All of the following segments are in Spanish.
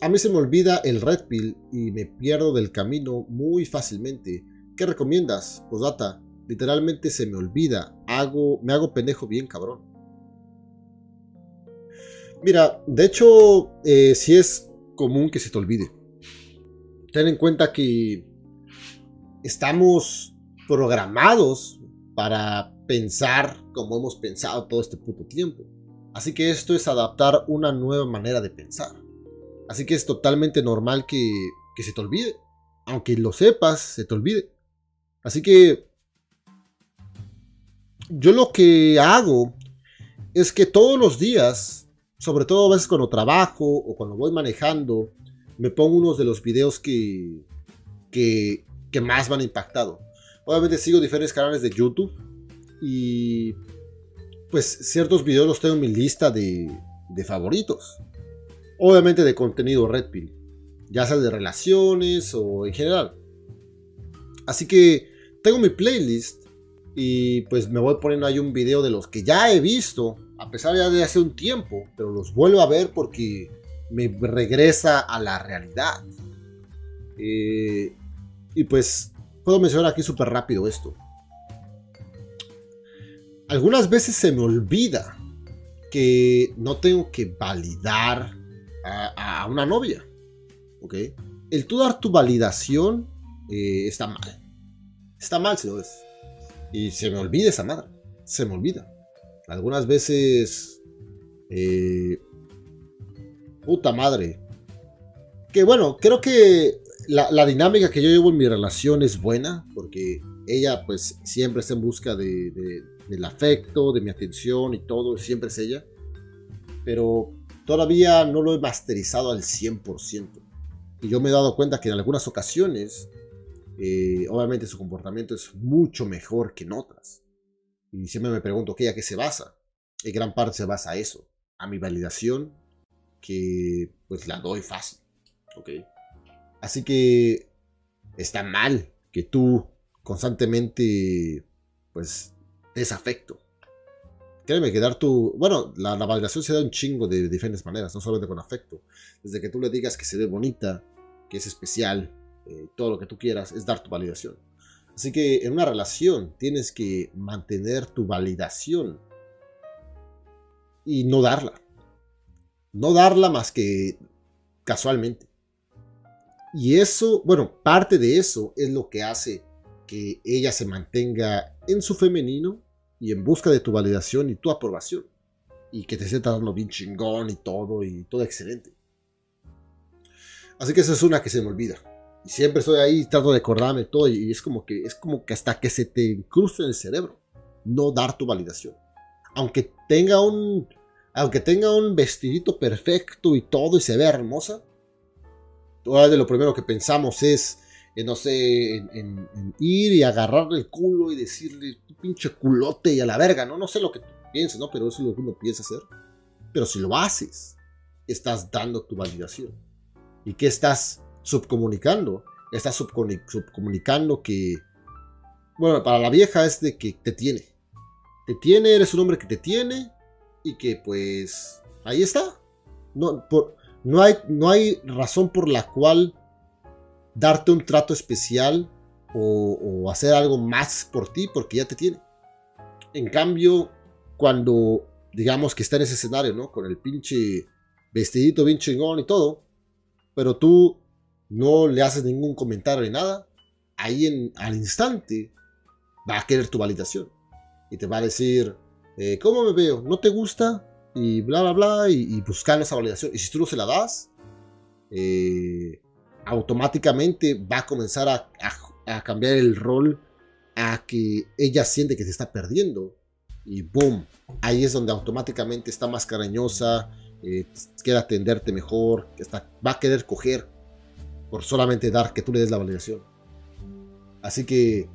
a mí se me olvida el Red Pill y me pierdo del camino muy fácilmente. ¿Qué recomiendas? Posdata, literalmente se me olvida. Hago, me hago pendejo bien cabrón. Mira, de hecho, eh, sí es común que se te olvide. Ten en cuenta que estamos programados para pensar como hemos pensado todo este puto tiempo. Así que esto es adaptar una nueva manera de pensar. Así que es totalmente normal que, se te olvide. Aunque lo sepas, se te olvide. Así que yo lo que hago es que todos los días, sobre todo a veces cuando trabajo o cuando voy manejando, me pongo unos de los videos que, que, que más me han impactado. Obviamente sigo diferentes canales de YouTube y pues ciertos videos los tengo en mi lista de, de favoritos. Obviamente de contenido Red Pill, ya sea de relaciones o en general. Así que tengo mi playlist y pues me voy poniendo ahí un video de los que ya he visto, a pesar ya de hace un tiempo, pero los vuelvo a ver porque me regresa a la realidad. Eh, y pues puedo mencionar aquí súper rápido esto. Algunas veces se me olvida que no tengo que validar a, una novia. ¿Ok? El tú dar tu validación eh, está mal. Está mal, señores. Y se me olvida esa madre. Se me olvida. Algunas veces. Eh, puta madre. Que bueno, creo que la, dinámica que yo llevo en mi relación es buena. Porque ella, pues, siempre está en busca de, del afecto, de mi atención y todo. Siempre es ella. Pero Todavía no lo he masterizado al 100%. Y yo me he dado cuenta que en algunas ocasiones, eh, obviamente su comportamiento es mucho mejor que en otras. Y siempre me pregunto, ¿qué, ¿a qué se basa? En gran parte se basa a eso, a mi validación, que pues la doy fácil. ¿ok? Así que está mal que tú constantemente pues desafecto créeme que dar tu... Bueno, la, validación se da un chingo de diferentes maneras, no solamente con afecto. Desde que tú le digas que se ve bonita, que es especial, eh, todo lo que tú quieras, es dar tu validación. Así que en una relación tienes que mantener tu validación y no darla. No darla más que casualmente. Y eso, bueno, parte de eso es lo que hace que ella se mantenga en su femenino y en busca de tu validación y tu aprobación. Y que te esté dando bien chingón y todo, y todo excelente. Así que esa es una que se me olvida. Y siempre estoy ahí, trato de acordarme todo, y es como que, es como que hasta que se te incruste en el cerebro, no dar tu validación. Aunque tenga un, aunque tenga un vestidito perfecto y todo, y se vea hermosa, de lo primero que pensamos es, no sé, en, ir y agarrarle el culo y decirle, tu pinche culote y a la verga, ¿no? No sé lo que tú pienses, ¿no? Pero eso es lo que uno piensa hacer. Pero si lo haces, estás dando tu validación. ¿Y qué estás subcomunicando? Estás subcomunicando que, bueno, para la vieja es de que te tiene. Te tiene, eres un hombre que te tiene y que pues ahí está. No, por, no, hay, no hay razón por la cual darte un trato especial o, hacer algo más por ti porque ya te tiene. En cambio, cuando digamos que está en ese escenario, ¿no? Con el pinche vestidito bien chingón y todo, pero tú no le haces ningún comentario ni nada, ahí en, al instante va a querer tu validación. Y te va a decir, eh, ¿cómo me veo? ¿No te gusta? Y bla, bla, bla, y, y esa validación. Y si tú no se la das, eh, automáticamente va a comenzar a, cambiar el rol a que ella siente que se está perdiendo. Y boom, ahí es donde automáticamente está más cariñosa, eh, quiere atenderte mejor, está, va a querer coger por solamente dar que tú le des la validación. Así que,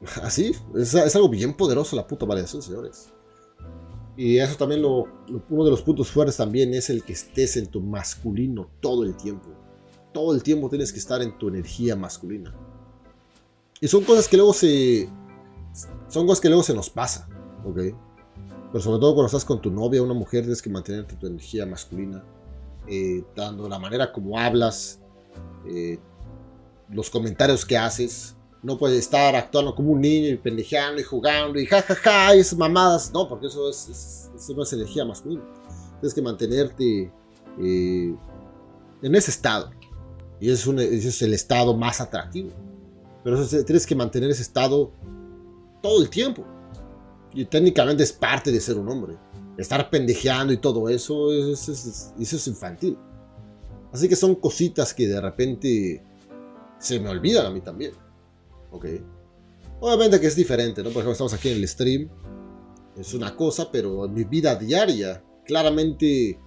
así, es, algo bien poderoso la puta validación, señores. Y eso también lo, uno de los puntos fuertes también es el que estés en tu masculino todo el tiempo todo el tiempo tienes que estar en tu energía masculina. Y son cosas que luego se. Son cosas que luego se nos pasa, ¿ok? Pero sobre todo cuando estás con tu novia, una mujer, tienes que mantenerte tu energía masculina. eh, dando la manera como hablas, eh, los comentarios que haces. No puedes estar actuando como un niño y pendejeando y jugando y jajaja y esas mamadas. No, porque eso, es, eso no es energía masculina. Tienes que mantenerte eh, en ese estado. Y es, un, es el estado más atractivo. Pero tienes que mantener ese estado todo el tiempo. Y técnicamente es parte de ser un hombre. Estar pendejeando y todo eso, eso, es infantil. Así que son cositas que de repente se me olvidan a mí también. Ok. Obviamente que es diferente, ¿no? Por ejemplo, estamos aquí en el stream. Es una cosa, pero en mi vida diaria, claramente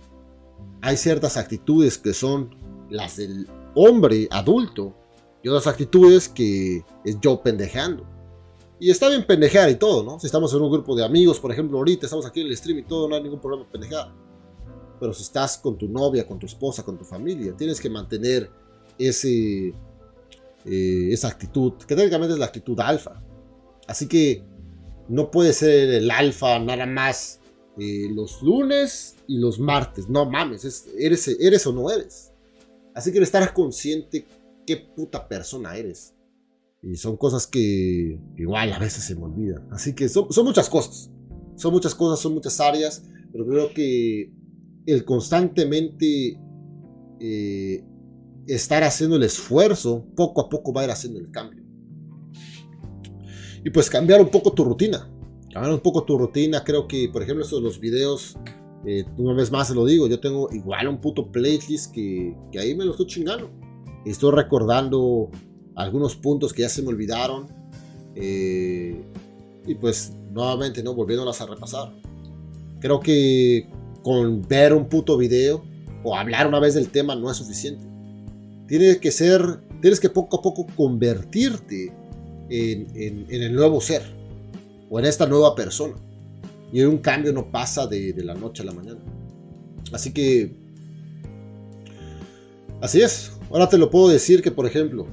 hay ciertas actitudes que son las del hombre adulto y otras actitudes que es yo pendejando. Y está bien pendejear y todo, ¿no? Si estamos en un grupo de amigos, por ejemplo, ahorita estamos aquí en el stream y todo, no hay ningún problema pendejear. Pero si estás con tu novia, con tu esposa, con tu familia, tienes que mantener ese, eh, esa actitud, que técnicamente es la actitud alfa. Así que no puede ser el alfa nada más eh, los lunes y los martes. No mames, eres, eres o no eres. Así que estar consciente qué puta persona eres. Y son cosas que igual a veces se me olvidan. Así que son, muchas cosas. Son muchas cosas, son muchas áreas. Pero creo que el constantemente eh, estar haciendo el esfuerzo, poco a poco va a ir haciendo el cambio. Y pues cambiar un poco tu rutina. Cambiar un poco tu rutina. Creo que, por ejemplo, eso de los videos, eh, una vez más se lo digo, yo tengo igual un puto playlist que, que ahí me lo estoy chingando. Estoy recordando algunos puntos que ya se me olvidaron. Eh, y pues nuevamente, ¿no? Volviéndolas a repasar. Creo que con ver un puto video o hablar una vez del tema no es suficiente. Tienes que ser, tienes que poco a poco convertirte en, en, el nuevo ser o en esta nueva persona. Y un cambio no pasa de, la noche a la mañana. Así que, así es. Ahora te lo puedo decir que, por ejemplo,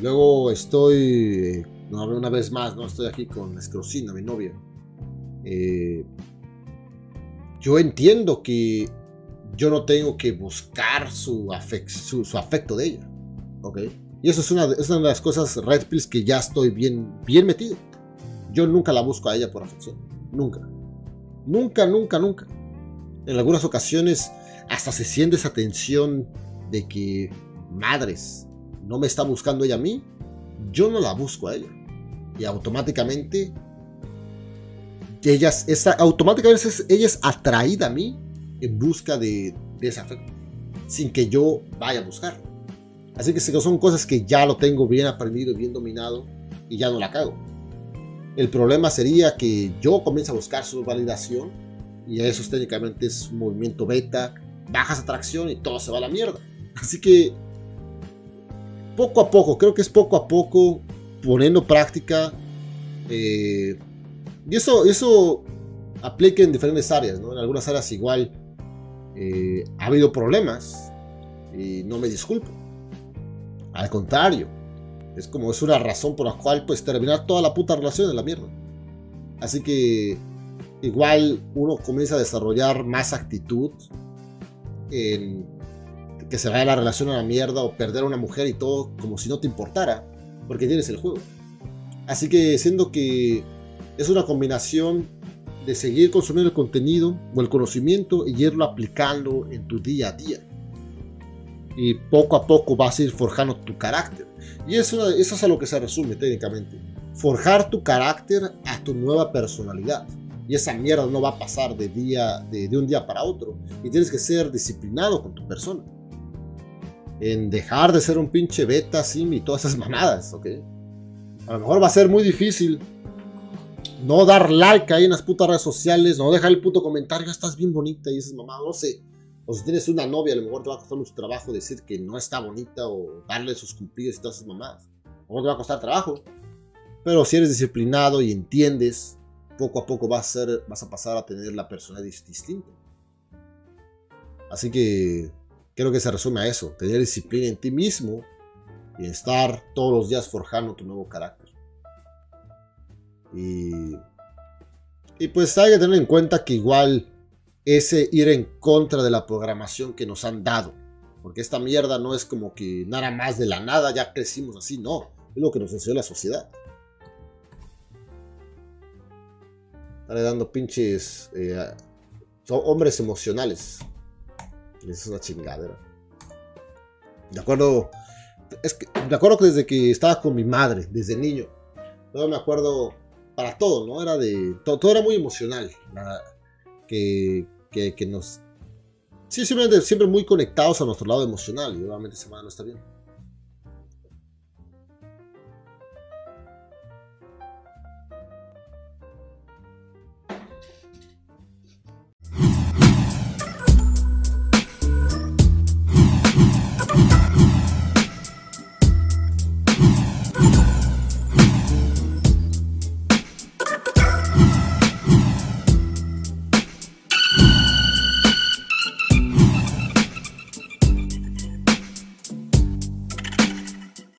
Luego estoy, una vez más, ¿no? Estoy aquí con Escrocina, mi novia. Eh, yo entiendo que yo no tengo que buscar su, su, afecto de ella. ¿Ok? Y eso es una, es una, de las cosas red pills que ya estoy bien, bien metido. Yo nunca la busco a ella por afección. Nunca. Nunca, nunca, nunca. En algunas ocasiones hasta se siente esa tensión de que, madres, no me está buscando ella a mí, yo no la busco a ella. Y automáticamente, ella es, automáticamente ella es atraída a mí en busca de, afecto, sin que yo vaya a buscar. Así que son cosas que ya lo tengo bien aprendido, bien dominado, y ya no la cago. El problema sería que yo comience a buscar su validación, y eso técnicamente es un movimiento beta, bajas atracción y todo se va a la mierda. Así que poco a poco, creo que es poco a poco poniendo práctica. Eh, y eso, eso aplica en diferentes áreas, En algunas áreas igual eh, ha habido problemas y no me disculpo. Al contrario, es como es una razón por la cual pues terminar toda la puta relación en la mierda. Así que igual uno comienza a desarrollar más actitud en que se vaya la relación a la mierda o perder a una mujer y todo como si no te importara, porque tienes el juego. Así que siendo que es una combinación de seguir consumiendo el contenido o el conocimiento y irlo aplicando en tu día a día. Y poco a poco vas a ir forjando tu carácter. Y eso, eso es a lo que se resume técnicamente. Forjar tu carácter a tu nueva personalidad. Y esa mierda no va a pasar de, día, de, de un día para otro. Y tienes que ser disciplinado con tu persona en dejar de ser un pinche beta, sim y todas esas mamadas, ¿ok? A lo mejor va a ser muy difícil no dar like ahí en las putas redes sociales, no dejar el puto comentario, estás bien bonita y esas mamadas, no sé. O si tienes una novia, a lo mejor te va a costar mucho trabajo decir que no está bonita o darle sus cumplidos y todas esas mamadas. A lo te va a costar trabajo. Pero si eres disciplinado y entiendes, poco a poco vas a, ser, vas a pasar a tener la personalidad distinta. Así que Creo que se resume a eso, tener disciplina en ti mismo y estar todos los días forjando tu nuevo carácter. Y, y pues hay que tener en cuenta que igual ese ir en contra de la programación que nos han dado. Porque esta mierda no es como que nada más de la nada, ya crecimos así, no. Es lo que nos enseñó la sociedad. Están dando pinches eh, son hombres emocionales. Es una chingadera. De acuerdo. Es que, me acuerdo que desde que estaba con mi madre, desde niño. No me acuerdo para todo, ¿no? Era de. Todo, era muy emocional. Que, que, que, nos. Sí, siempre, siempre muy conectados a nuestro lado emocional. Y obviamente madre no está bien.